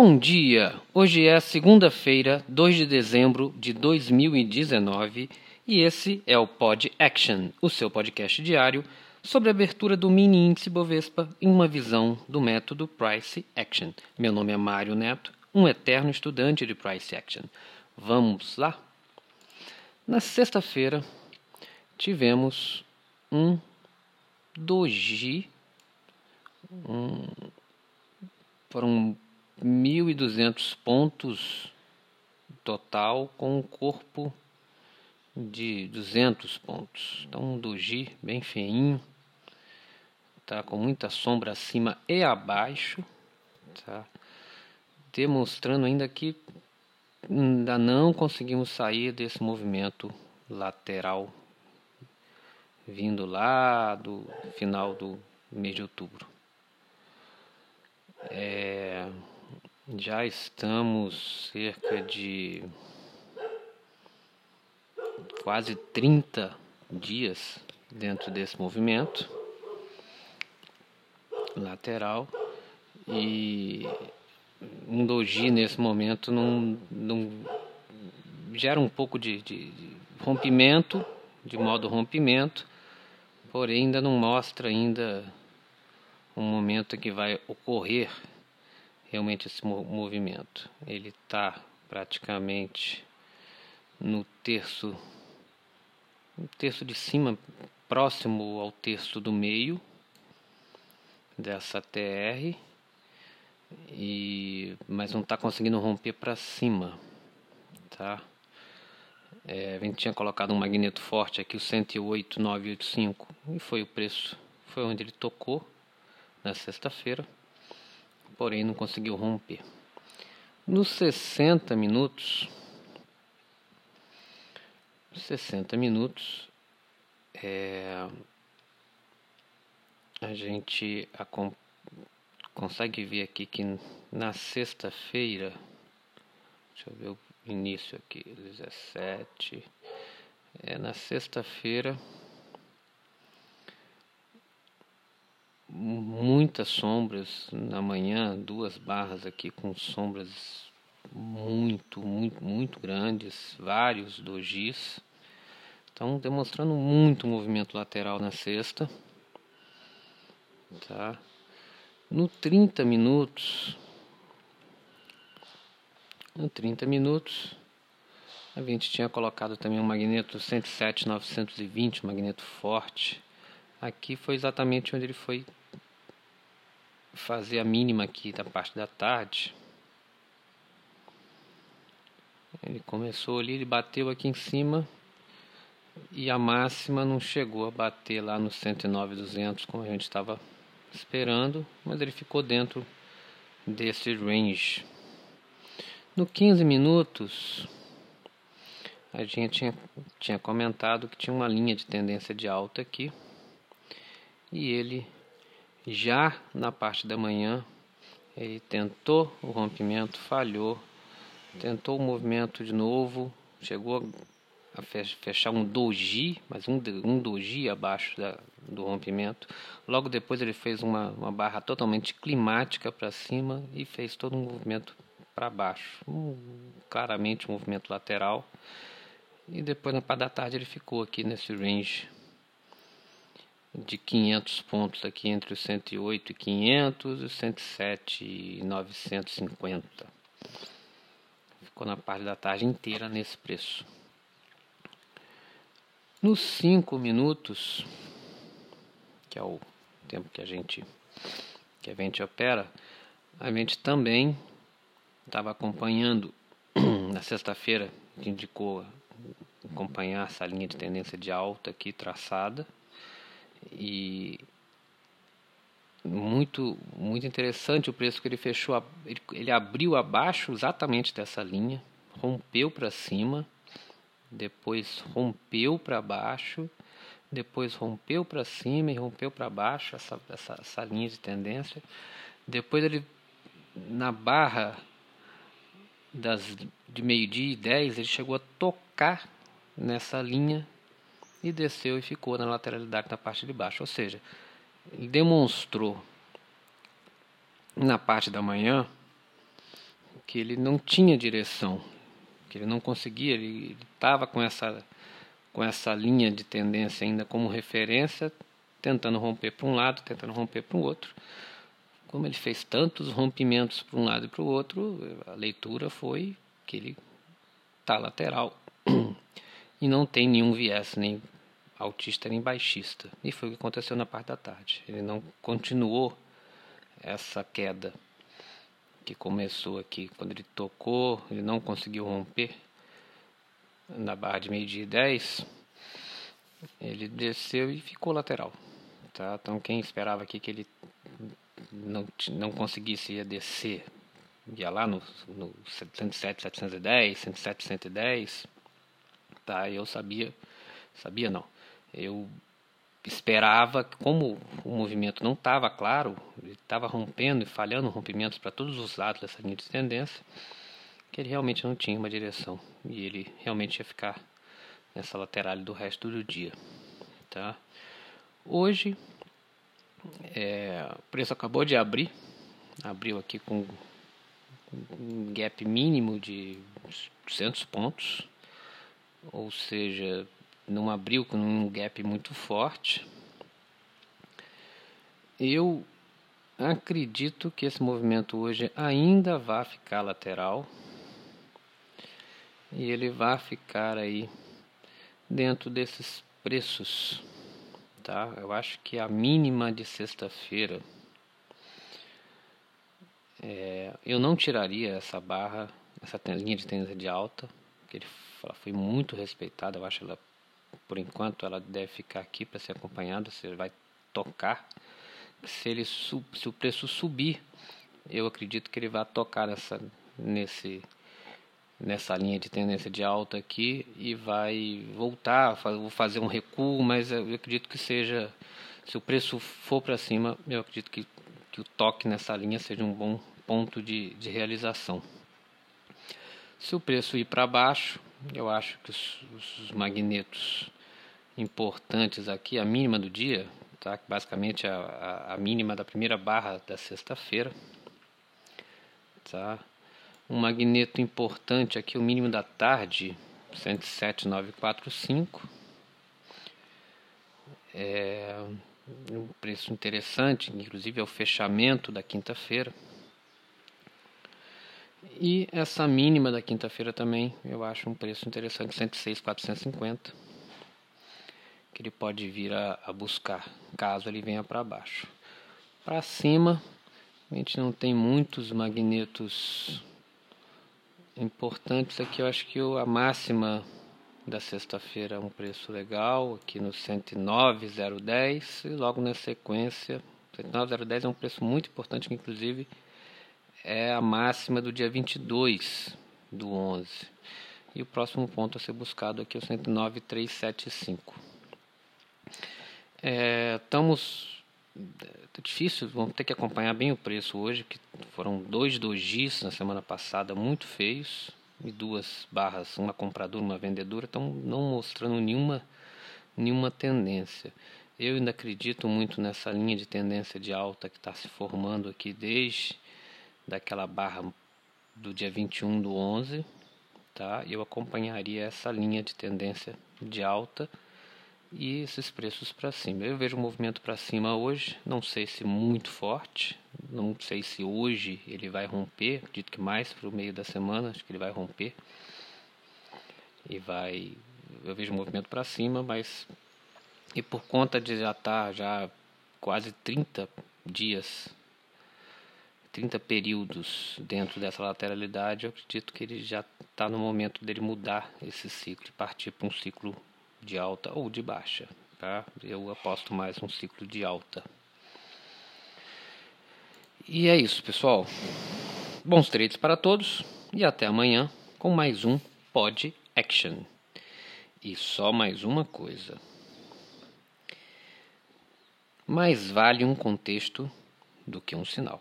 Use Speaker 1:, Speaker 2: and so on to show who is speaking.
Speaker 1: Bom dia! Hoje é segunda-feira, 2 de dezembro de 2019 e esse é o Pod Action, o seu podcast diário sobre a abertura do mini índice Bovespa em uma visão do método Price Action. Meu nome é Mário Neto, um eterno estudante de Price Action. Vamos lá? Na sexta-feira tivemos um doji, um, foram 1.200 pontos total com um corpo de 200 pontos. Então um doji bem feinho, tá com muita sombra acima e abaixo, tá? Demonstrando ainda que ainda não conseguimos sair desse movimento lateral vindo lá do final do mês de outubro. É, já estamos cerca de quase 30 dias dentro desse movimento lateral e um doji nesse momento não, não gera um pouco de, de, de rompimento, de modo rompimento, porém ainda não mostra ainda um momento que vai ocorrer realmente esse movimento. Ele está praticamente no terço, no terço de cima, próximo ao terço do meio dessa TR, e, mas não está conseguindo romper para cima, tá? É, a gente tinha colocado um magneto forte aqui, o 108,985, e foi o preço, foi onde ele tocou na sexta-feira porém não conseguiu romper. Nos 60 minutos, 60 minutos, é, a gente a, consegue ver aqui que na sexta-feira, deixa eu ver o início aqui, 17, é na sexta-feira muitas sombras na manhã, duas barras aqui com sombras muito, muito, muito grandes, vários dojis. Então, demonstrando muito movimento lateral na sexta. Tá? No 30 minutos, no 30 minutos, a gente tinha colocado também um magneto 107-920, magneto forte. Aqui foi exatamente onde ele foi fazer a mínima aqui da parte da tarde. Ele começou ali, ele bateu aqui em cima e a máxima não chegou a bater lá no 109,200 como a gente estava esperando, mas ele ficou dentro desse range. No 15 minutos, a gente tinha, tinha comentado que tinha uma linha de tendência de alta aqui e ele já na parte da manhã, ele tentou o rompimento, falhou, tentou o movimento de novo, chegou a fechar um doji, mas um, um doji abaixo da, do rompimento. Logo depois ele fez uma, uma barra totalmente climática para cima e fez todo um movimento para baixo, um, claramente um movimento lateral. E depois na parte da tarde ele ficou aqui nesse range de 500 pontos aqui entre os 108 e 500 e os 107 e 950. Ficou na parte da tarde inteira nesse preço. Nos 5 minutos, que é o tempo que a gente que a gente opera, a gente também estava acompanhando na sexta-feira, indicou acompanhar essa linha de tendência de alta aqui traçada e muito muito interessante o preço que ele fechou ele, ele abriu abaixo exatamente dessa linha rompeu para cima depois rompeu para baixo depois rompeu para cima e rompeu para baixo essa, essa, essa linha de tendência. Depois ele na barra das de meio-dia e 10 ele chegou a tocar nessa linha e desceu e ficou na lateralidade da parte de baixo. Ou seja, ele demonstrou na parte da manhã que ele não tinha direção, que ele não conseguia, ele estava com essa com essa linha de tendência ainda como referência, tentando romper para um lado, tentando romper para o outro. Como ele fez tantos rompimentos para um lado e para o outro, a leitura foi que ele está lateral e não tem nenhum viés, nem altista nem baixista. E foi o que aconteceu na parte da tarde. Ele não continuou essa queda que começou aqui. Quando ele tocou, ele não conseguiu romper na barra de meio-dia e 10. Ele desceu e ficou lateral. Tá? Então quem esperava aqui que ele não, não conseguisse ia descer, ia lá no, no 107, 710, 107, 110, tá? Eu sabia, sabia não, eu esperava, como o movimento não estava claro, estava rompendo e falhando rompimentos para todos os lados dessa linha de tendência, que ele realmente não tinha uma direção e ele realmente ia ficar nessa lateral do resto do dia, tá? Hoje é, o preço acabou de abrir, abriu aqui com um gap mínimo de 200 pontos, ou seja, não abriu com um gap muito forte. Eu acredito que esse movimento hoje ainda vai ficar lateral e ele vai ficar aí dentro desses preços, tá? Eu acho que a mínima de sexta-feira é, eu não tiraria essa barra, essa linha de tendência de alta, ele, ela foi muito respeitada, eu acho ela por enquanto ela deve ficar aqui para ser acompanhada, você vai tocar. Se ele se o preço subir, eu acredito que ele vai tocar nessa nesse nessa linha de tendência de alta aqui e vai voltar, vou fazer um recuo, mas eu acredito que seja se o preço for para cima, eu acredito que, que o toque nessa linha seja um bom ponto de, de realização. Se o preço ir para baixo, eu acho que os, os magnetos importantes aqui, a mínima do dia, tá? basicamente a, a, a mínima da primeira barra da sexta-feira. Tá? Um magneto importante aqui, o mínimo da tarde, 107,945. É um preço interessante, inclusive é o fechamento da quinta-feira. E essa mínima da quinta-feira também, eu acho um preço interessante, 106,450 que ele pode vir a, a buscar, caso ele venha para baixo. Para cima, a gente não tem muitos magnetos importantes aqui. Eu acho que a máxima da sexta-feira é um preço legal, aqui no 109,010 e logo na sequência, 109,010 é um preço muito importante, que inclusive é a máxima do dia 22 do 11. E o próximo ponto a ser buscado aqui é o 109,375. É, estamos é difícil, vamos ter que acompanhar bem o preço hoje, que foram dois dojis na semana passada muito feios e duas barras, uma compradora, uma vendedora, estão não mostrando nenhuma nenhuma tendência. Eu ainda acredito muito nessa linha de tendência de alta que está se formando aqui desde daquela barra do dia 21 do 11, tá? Eu acompanharia essa linha de tendência de alta e esses preços para cima. Eu vejo um movimento para cima hoje, não sei se muito forte, não sei se hoje ele vai romper, acredito que mais para o meio da semana, acho que ele vai romper. E vai, eu vejo um movimento para cima, mas e por conta de já estar tá já quase 30 dias 30 períodos dentro dessa lateralidade, eu acredito que ele já está no momento dele mudar esse ciclo e partir para um ciclo de alta ou de baixa. Tá? Eu aposto mais um ciclo de alta. E é isso, pessoal. Bons trades para todos e até amanhã com mais um Pod Action. E só mais uma coisa. Mais vale um contexto do que um sinal.